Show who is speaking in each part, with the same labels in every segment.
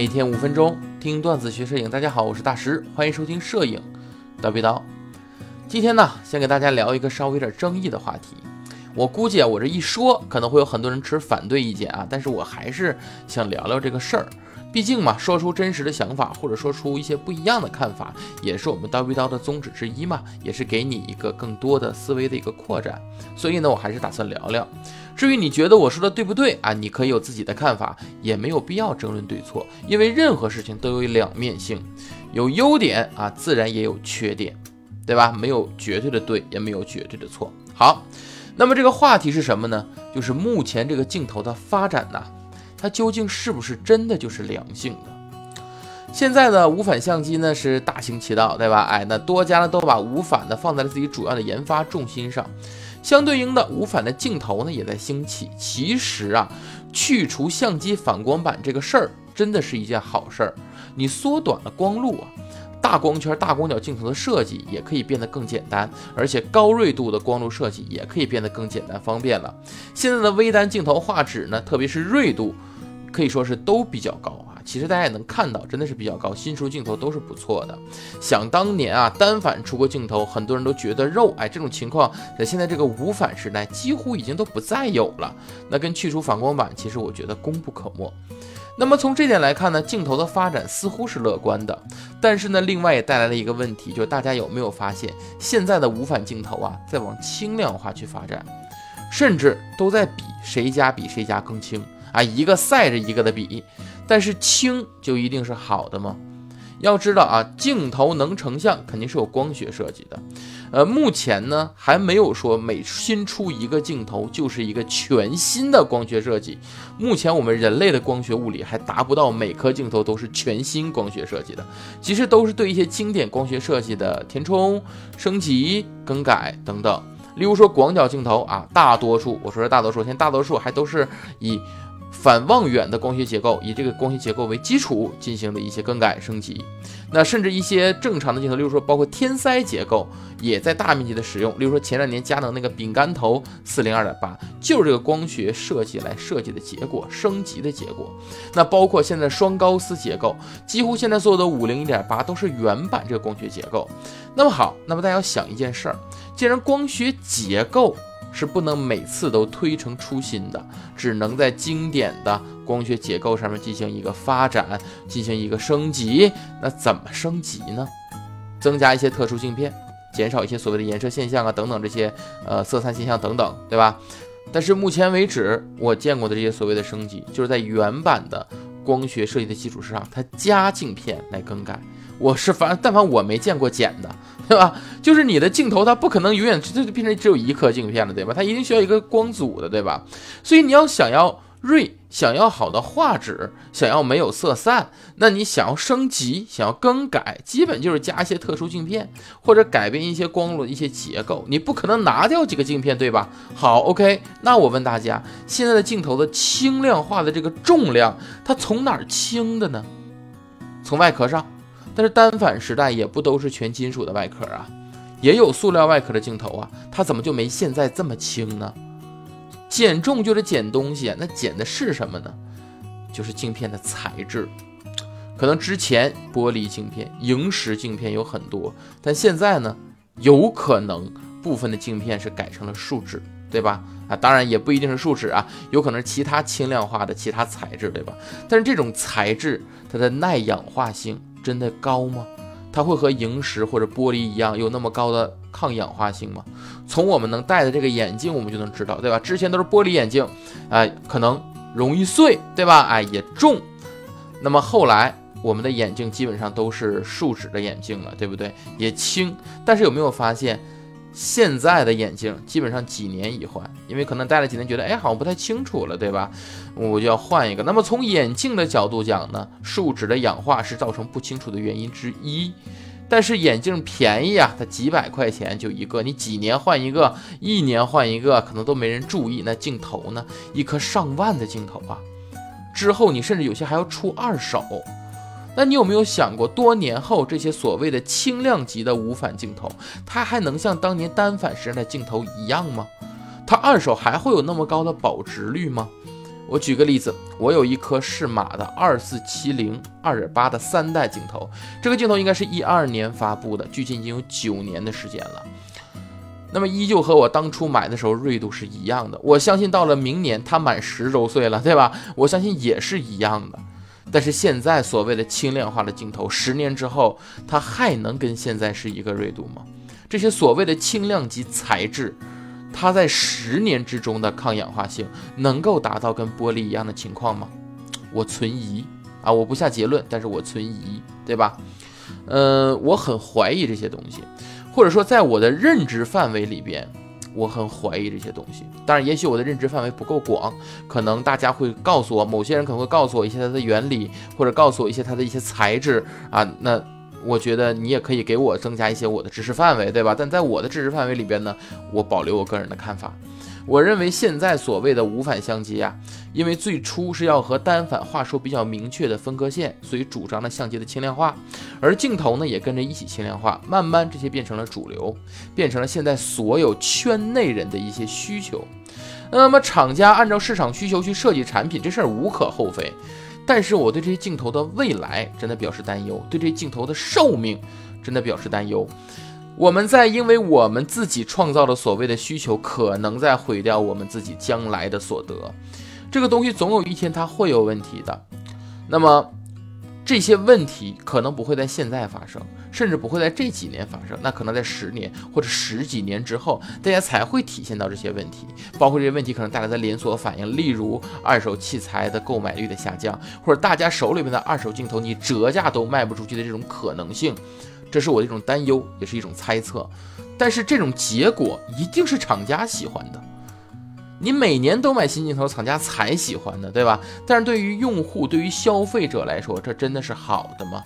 Speaker 1: 每天五分钟听段子学摄影。大家好，我是大师，欢迎收听摄影叨逼叨。今天呢，先给大家聊一个稍微有点争议的话题。我估计啊，我这一说可能会有很多人持反对意见啊，但是我还是想聊聊这个事儿。毕竟嘛，说出真实的想法，或者说出一些不一样的看法，也是我们叨逼叨的宗旨之一嘛，也是给你一个更多的思维的一个扩展。所以呢，我还是打算聊聊。至于你觉得我说的对不对啊，你可以有自己的看法，也没有必要争论对错，因为任何事情都有两面性，有优点啊，自然也有缺点，对吧？没有绝对的对，也没有绝对的错。好，那么这个话题是什么呢？就是目前这个镜头的发展呢？它究竟是不是真的就是良性的？现在的无反相机呢是大行其道，对吧？哎，那多家呢都把无反的放在了自己主要的研发重心上，相对应的无反的镜头呢也在兴起。其实啊，去除相机反光板这个事儿真的是一件好事儿，你缩短了光路啊。大光圈、大广角镜头的设计也可以变得更简单，而且高锐度的光路设计也可以变得更简单方便了。现在的微单镜头画质呢，特别是锐度。可以说是都比较高，其实大家也能看到，真的是比较高。新出镜头都是不错的。想当年啊，单反出过镜头，很多人都觉得肉，哎，这种情况在现在这个无反时代几乎已经都不再有了。那跟去除反光板，其实我觉得功不可没。那么从这点来看呢，镜头的发展似乎是乐观的。但是呢，另外也带来了一个问题，就是大家有没有发现，现在的无反镜头啊，在往轻量化去发展，甚至都在比谁家比谁家更轻。啊，一个赛着一个的比，但是轻就一定是好的吗？要知道啊，镜头能成像肯定是有光学设计的。呃，目前呢还没有说每新出一个镜头就是一个全新的光学设计。目前我们人类的光学物理还达不到每颗镜头都是全新光学设计的，其实都是对一些经典光学设计的填充、升级、更改等等。例如说广角镜头啊，大多数我说是大多数，现在大多数还都是以。反望远的光学结构，以这个光学结构为基础进行的一些更改升级。那甚至一些正常的镜头，例如说包括天塞结构，也在大面积的使用。例如说前两年佳能那个饼干头四零二点八，就是这个光学设计来设计的结果，升级的结果。那包括现在双高斯结构，几乎现在所有的五零一点八都是原版这个光学结构。那么好，那么大家要想一件事儿，既然光学结构。是不能每次都推陈出新的，只能在经典的光学结构上面进行一个发展，进行一个升级。那怎么升级呢？增加一些特殊镜片，减少一些所谓的颜色现象啊等等这些呃色散现象等等，对吧？但是目前为止我见过的这些所谓的升级，就是在原版的光学设计的基础之上，它加镜片来更改。我是反，但凡我没见过减的。对吧？就是你的镜头，它不可能永远就变成只有一颗镜片了，对吧？它一定需要一个光组的，对吧？所以你要想要锐，想要好的画质，想要没有色散，那你想要升级，想要更改，基本就是加一些特殊镜片，或者改变一些光路的一些结构。你不可能拿掉几个镜片，对吧？好，OK，那我问大家，现在的镜头的轻量化的这个重量，它从哪儿轻的呢？从外壳上。但是单反时代也不都是全金属的外壳啊，也有塑料外壳的镜头啊，它怎么就没现在这么轻呢？减重就是减东西，那减的是什么呢？就是镜片的材质。可能之前玻璃镜片、萤石镜片有很多，但现在呢，有可能部分的镜片是改成了树脂，对吧？啊，当然也不一定是树脂啊，有可能是其他轻量化的其他材质，对吧？但是这种材质它的耐氧化性。真的高吗？它会和萤石或者玻璃一样有那么高的抗氧化性吗？从我们能戴的这个眼镜，我们就能知道，对吧？之前都是玻璃眼镜，哎，可能容易碎，对吧？哎，也重。那么后来我们的眼镜基本上都是树脂的眼镜了，对不对？也轻。但是有没有发现？现在的眼镜基本上几年一换，因为可能戴了几年，觉得哎好像不太清楚了，对吧？我就要换一个。那么从眼镜的角度讲呢，树脂的氧化是造成不清楚的原因之一。但是眼镜便宜啊，它几百块钱就一个，你几年换一个，一年换一个，可能都没人注意。那镜头呢，一颗上万的镜头啊，之后你甚至有些还要出二手。那你有没有想过，多年后这些所谓的轻量级的无反镜头，它还能像当年单反时代的镜头一样吗？它二手还会有那么高的保值率吗？我举个例子，我有一颗适马的二四七零二点八的三代镜头，这个镜头应该是一二年发布的，距今已经有九年的时间了。那么依旧和我当初买的时候锐度是一样的，我相信到了明年它满十周岁了，对吧？我相信也是一样的。但是现在所谓的轻量化的镜头，十年之后它还能跟现在是一个锐度吗？这些所谓的轻量级材质，它在十年之中的抗氧化性能够达到跟玻璃一样的情况吗？我存疑啊！我不下结论，但是我存疑，对吧？嗯，我很怀疑这些东西。或者说，在我的认知范围里边，我很怀疑这些东西。当然，也许我的认知范围不够广，可能大家会告诉我，某些人可能会告诉我一些它的原理，或者告诉我一些它的一些材质啊。那我觉得你也可以给我增加一些我的知识范围，对吧？但在我的知识范围里边呢，我保留我个人的看法。我认为现在所谓的无反相机啊，因为最初是要和单反画出比较明确的分割线，所以主张了相机的轻量化，而镜头呢也跟着一起轻量化，慢慢这些变成了主流，变成了现在所有圈内人的一些需求。那么厂家按照市场需求去设计产品，这事儿无可厚非。但是我对这些镜头的未来真的表示担忧，对这镜头的寿命真的表示担忧。我们在因为我们自己创造的所谓的需求，可能在毁掉我们自己将来的所得。这个东西总有一天它会有问题的。那么这些问题可能不会在现在发生，甚至不会在这几年发生，那可能在十年或者十几年之后，大家才会体现到这些问题。包括这些问题可能带来的连锁反应，例如二手器材的购买率的下降，或者大家手里面的二手镜头你折价都卖不出去的这种可能性。这是我的一种担忧，也是一种猜测，但是这种结果一定是厂家喜欢的。你每年都买新镜头，厂家才喜欢的，对吧？但是对于用户、对于消费者来说，这真的是好的吗？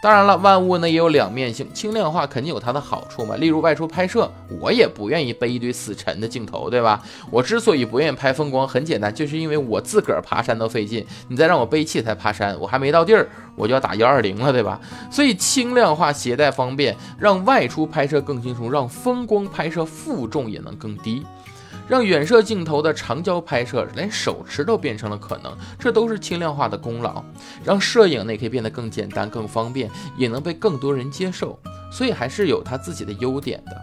Speaker 1: 当然了，万物呢也有两面性，轻量化肯定有它的好处嘛。例如外出拍摄，我也不愿意背一堆死沉的镜头，对吧？我之所以不愿意拍风光，很简单，就是因为我自个儿爬山都费劲，你再让我背器材爬山，我还没到地儿，我就要打幺二零了，对吧？所以轻量化、携带方便，让外出拍摄更轻松，让风光拍摄负重也能更低。让远摄镜头的长焦拍摄连手持都变成了可能，这都是轻量化的功劳。让摄影呢也可以变得更简单、更方便，也能被更多人接受，所以还是有它自己的优点的。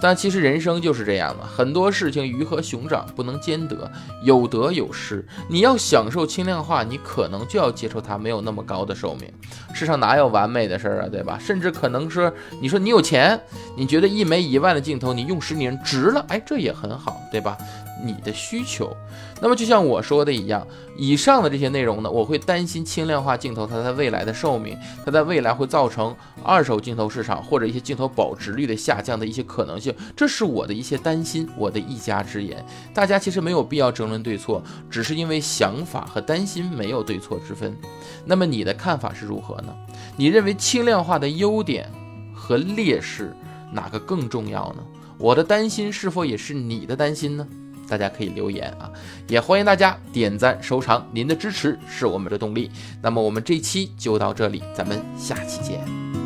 Speaker 1: 但其实人生就是这样的，很多事情鱼和熊掌不能兼得，有得有失。你要享受轻量化，你可能就要接受它没有那么高的寿命。世上哪有完美的事儿啊，对吧？甚至可能是，你说你有钱，你觉得一枚一万的镜头你用十年值了，哎，这也很好，对吧？你的需求。那么就像我说的一样，以上的这些内容呢，我会担心轻量化镜头它在未来的寿命，它在未来会造成二手镜头市场或者一些镜头保值率的下降的一些可能性，这是我的一些担心，我的一家之言。大家其实没有必要争论对错，只是因为想法和担心没有对错之分。那么你的看法是如何呢？你认为轻量化的优点和劣势哪个更重要呢？我的担心是否也是你的担心呢？大家可以留言啊，也欢迎大家点赞收藏，您的支持是我们的动力。那么我们这期就到这里，咱们下期见。